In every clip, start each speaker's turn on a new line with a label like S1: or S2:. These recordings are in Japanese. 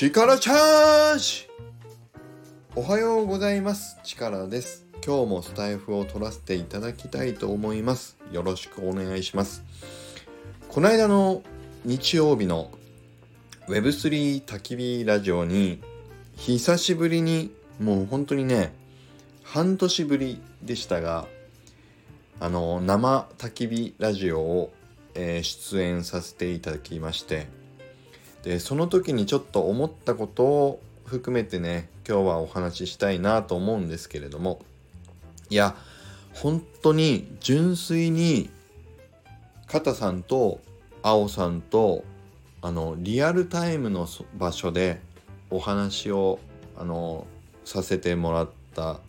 S1: 力チャージ。おはようございます。力です。今日もスタイフを取らせていただきたいと思います。よろしくお願いします。この間の日曜日の Web3 焚き火ラジオに久しぶりにもう本当にね半年ぶりでしたがあの生焚き火ラジオを、えー、出演させていただきましてでその時にちょっと思ったことを含めてね今日はお話ししたいなと思うんですけれども。いや本当に純粋に片さんと青さんとあのリアルタイムの場所でお話をあのさせてもらった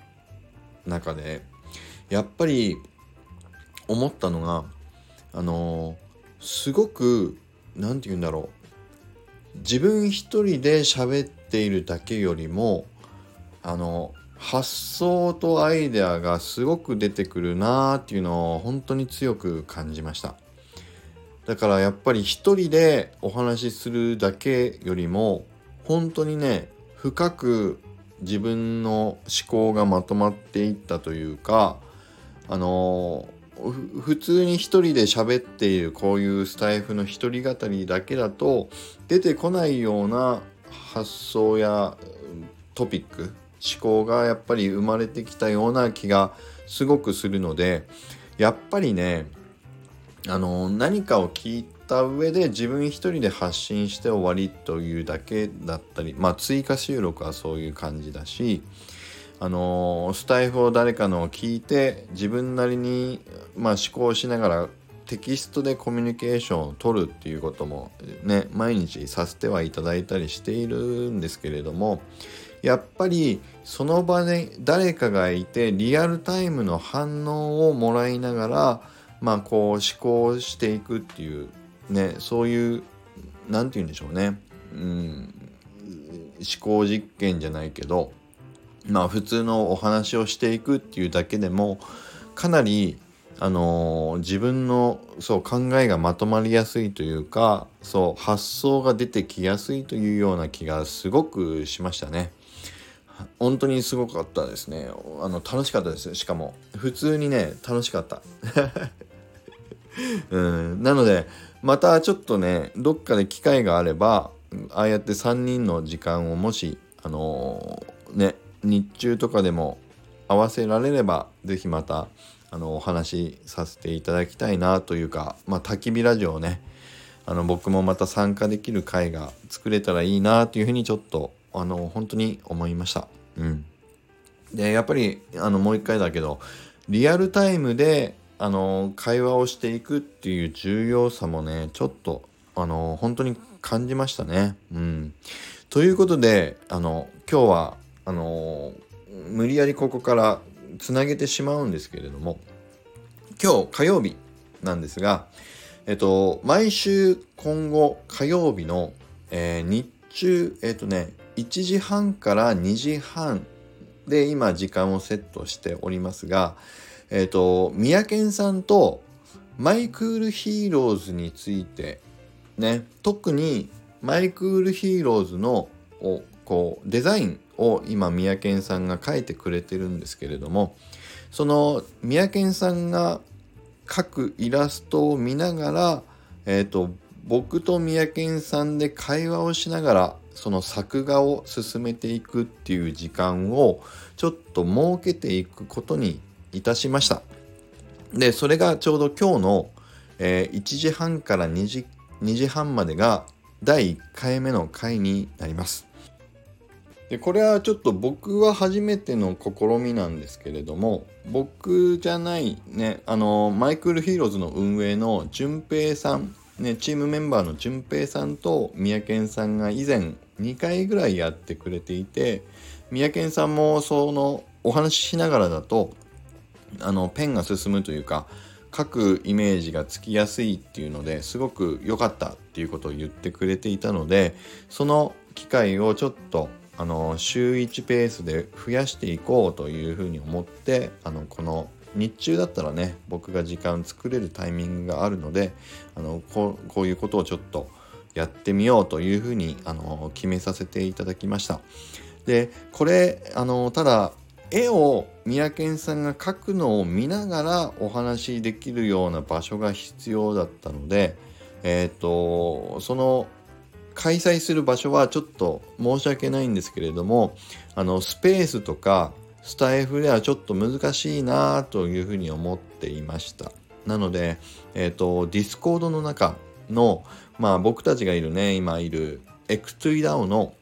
S1: 中でやっぱり思ったのがあのすごく何て言うんだろう。自分一人で喋っているだけよりもあの発想とアイデアがすごく出てくるなーっていうのを本当に強く感じました。だからやっぱり一人でお話しするだけよりも本当にね深く自分の思考がまとまっていったというかあのー普通に一人で喋っているこういうスタイフの一人語りだけだと出てこないような発想やトピック思考がやっぱり生まれてきたような気がすごくするのでやっぱりねあの何かを聞いた上で自分一人で発信して終わりというだけだったりまあ追加収録はそういう感じだしあのスタイフを誰かのを聞いて自分なりに、まあ、思考しながらテキストでコミュニケーションを取るっていうこともね毎日させてはいただいたりしているんですけれどもやっぱりその場で誰かがいてリアルタイムの反応をもらいながらまあこう思考していくっていうねそういう何て言うんでしょうね。うん思考実験じゃないけどまあ普通のお話をしていくっていうだけでもかなりあのー、自分のそう考えがまとまりやすいというかそう発想が出てきやすいというような気がすごくしましたね。本当にすごかったですね。あの楽しかったですしかも普通にね楽しかった。うん、なのでまたちょっとねどっかで機会があればああやって3人の時間をもしあの、日中とかでも合わせられれば是非またあのお話しさせていただきたいなというかまあ焚き火ラジオをねあの僕もまた参加できる会が作れたらいいなというふうにちょっとあの本当に思いました。うん、でやっぱりあのもう一回だけどリアルタイムであの会話をしていくっていう重要さもねちょっとあの本当に感じましたね。うん、ということであの今日はあの無理やりここからつなげてしまうんですけれども今日火曜日なんですがえっと毎週今後火曜日の、えー、日中えっとね1時半から2時半で今時間をセットしておりますがえっと三宅さんとマイクールヒーローズについてね特にマイクールヒーローズのこうデザインを今三宅さんが描いてくれてるんですけれどもその三宅さんが描くイラストを見ながら、えーと、僕と三宅さんで会話をしながらその作画を進めていくっていう時間をちょっと設けていくことにいたしました。でそれがちょうど今日の、えー、1時半から2時 ,2 時半までが第1回目の回になります。でこれはちょっと僕は初めての試みなんですけれども僕じゃないねあのマイクルヒーローズの運営の淳平さんねチームメンバーの淳平さんと三宅さんが以前2回ぐらいやってくれていて三宅さんもそのお話ししながらだとあのペンが進むというか書くイメージがつきやすいっていうのですごく良かったっていうことを言ってくれていたのでその機会をちょっとあの週1ペースで増やしていこうというふうに思ってあのこの日中だったらね僕が時間作れるタイミングがあるのであのこういうことをちょっとやってみようというふうにあの決めさせていただきました。でこれあのただ絵を三宅さんが描くのを見ながらお話しできるような場所が必要だったので、えっ、ー、とその開催する場所はちょっと申し訳ないんですけれどもあのスペースとかスタイフではちょっと難しいなというふうに思っていました。なので、えっ、ー、とディスコードの中のまあ僕たちがいるね今いる X2EDAO の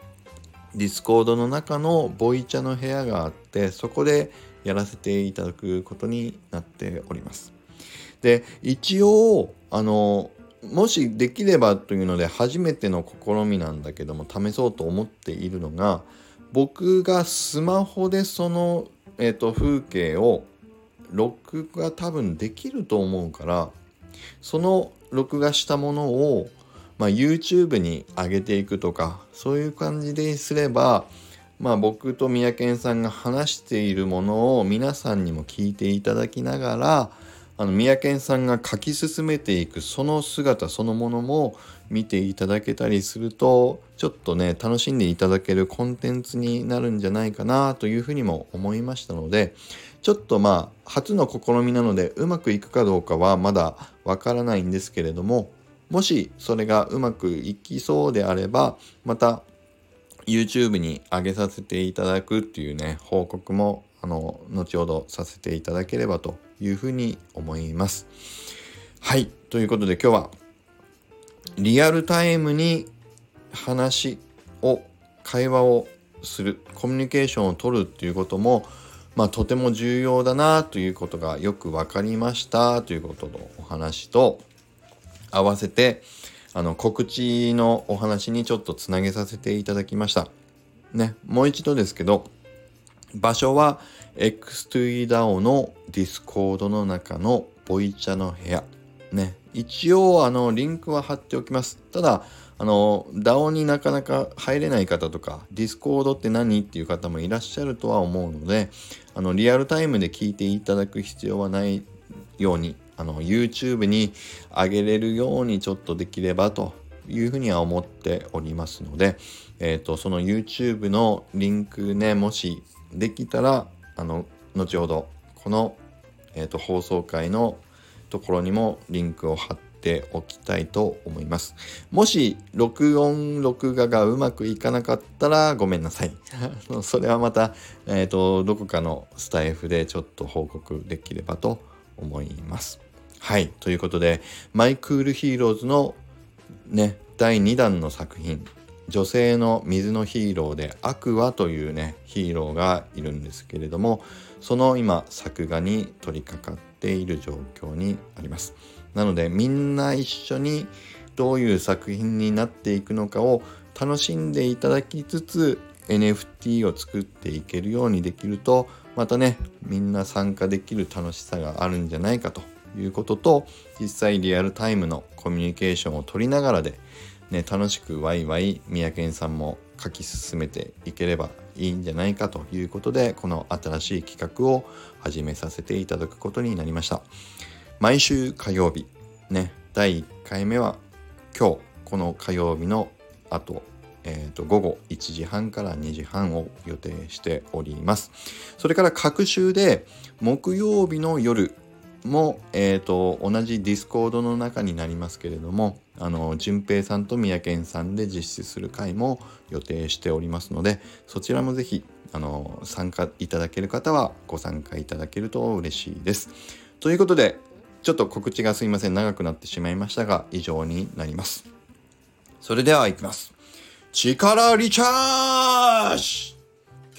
S1: ディスコードの中のボイチャの部屋があってそこでやらせていただくことになっております。で一応あのもしできればというので初めての試みなんだけども試そうと思っているのが僕がスマホでその、えーと、風景を録画多分できると思うからその録画したものを、まあ、YouTube に上げていくとかそういう感じですればまあ僕と三宅さんが話しているものを皆さんにも聞いていただきながらあの三宅さんが書き進めていくその姿そのものも見ていただけたりするとちょっとね楽しんでいただけるコンテンツになるんじゃないかなというふうにも思いましたのでちょっとまあ初の試みなのでうまくいくかどうかはまだわからないんですけれどももしそれがうまくいきそうであればまた YouTube に上げさせていただくっていうね報告もあの後ほどさせていただければというふうに思います。はい。ということで今日はリアルタイムに話を会話をするコミュニケーションを取るっていうこともまあとても重要だなということがよく分かりましたということのお話と合わせてあの告知のお話にちょっとつなげさせていただきました。ね、もう一度ですけど場所は X2EDAO のディスコードの中のボイチャの部屋。ね。一応、あの、リンクは貼っておきます。ただ、あの、DAO になかなか入れない方とか、ディスコードって何っていう方もいらっしゃるとは思うので、あの、リアルタイムで聞いていただく必要はないように、あの、YouTube に上げれるようにちょっとできればというふうには思っておりますので、えっ、ー、と、その YouTube のリンクね、もしできたらあの後ほどこの、えーと、放送回のところにもリンクを貼っておきたいと思います。もし録音録画がうまくいかなかったらごめんなさい。それはまた、えーと、どこかのスタエフでちょっと報告できればと思います。はい。ということで、マイクールヒーローズのね、第2弾の作品女性の水のヒーローでアクアというねヒーローがいるんですけれどもその今作画に取り掛かっている状況にありますなのでみんな一緒にどういう作品になっていくのかを楽しんでいただきつつ NFT を作っていけるようにできるとまたねみんな参加できる楽しさがあるんじゃないかということと実際リアルタイムのコミュニケーションを取りながらでね、楽しくワイワイ三宅さんも書き進めていければいいんじゃないかということでこの新しい企画を始めさせていただくことになりました毎週火曜日ね第1回目は今日この火曜日の後えーと、午後1時半から2時半を予定しております。それから各週で木曜日の夜も、えーと、同じディスコードの中になりますけれどもあの淳平さんと三宅さんで実施する回も予定しておりますのでそちらもぜひあの参加いただける方はご参加いただけると嬉しいです。ということでちょっと告知がすいません長くなってしまいましたが以上になります。それではいきます。力リチャージ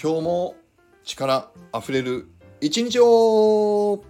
S1: 今日も力あふれる一日を